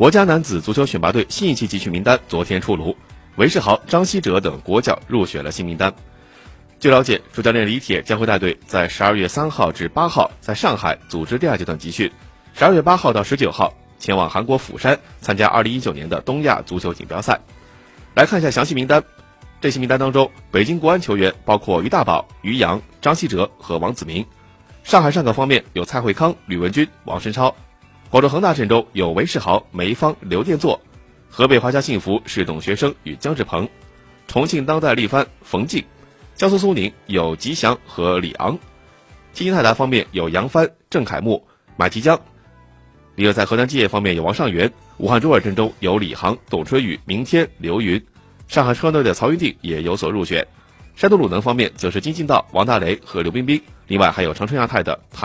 国家男子足球选拔队新一期集训名单昨天出炉，韦世豪、张稀哲等国脚入选了新名单。据了解，主教练李铁将会带队在十二月三号至八号在上海组织第二阶段集训，十二月八号到十九号前往韩国釜山参加二零一九年的东亚足球锦标赛。来看一下详细名单。这些名单当中，北京国安球员包括于大宝、于洋、张稀哲和王子明；上海上港方面有蔡慧康、吕文君、王申超；广州恒大阵中有韦世豪、梅芳、刘殿座；河北华夏幸福是董学生与姜志鹏；重庆当代力帆冯静；江苏苏宁有吉祥和李昂；天津泰达方面有杨帆、郑凯木、马吉江；另外在河南基业方面有王上元；武汉中尔阵中有李航、董春雨、明天、刘云。上海车队的曹云定也有所入选，山东鲁能方面则是金敬道、王大雷和刘彬彬，另外还有长春亚泰的谭。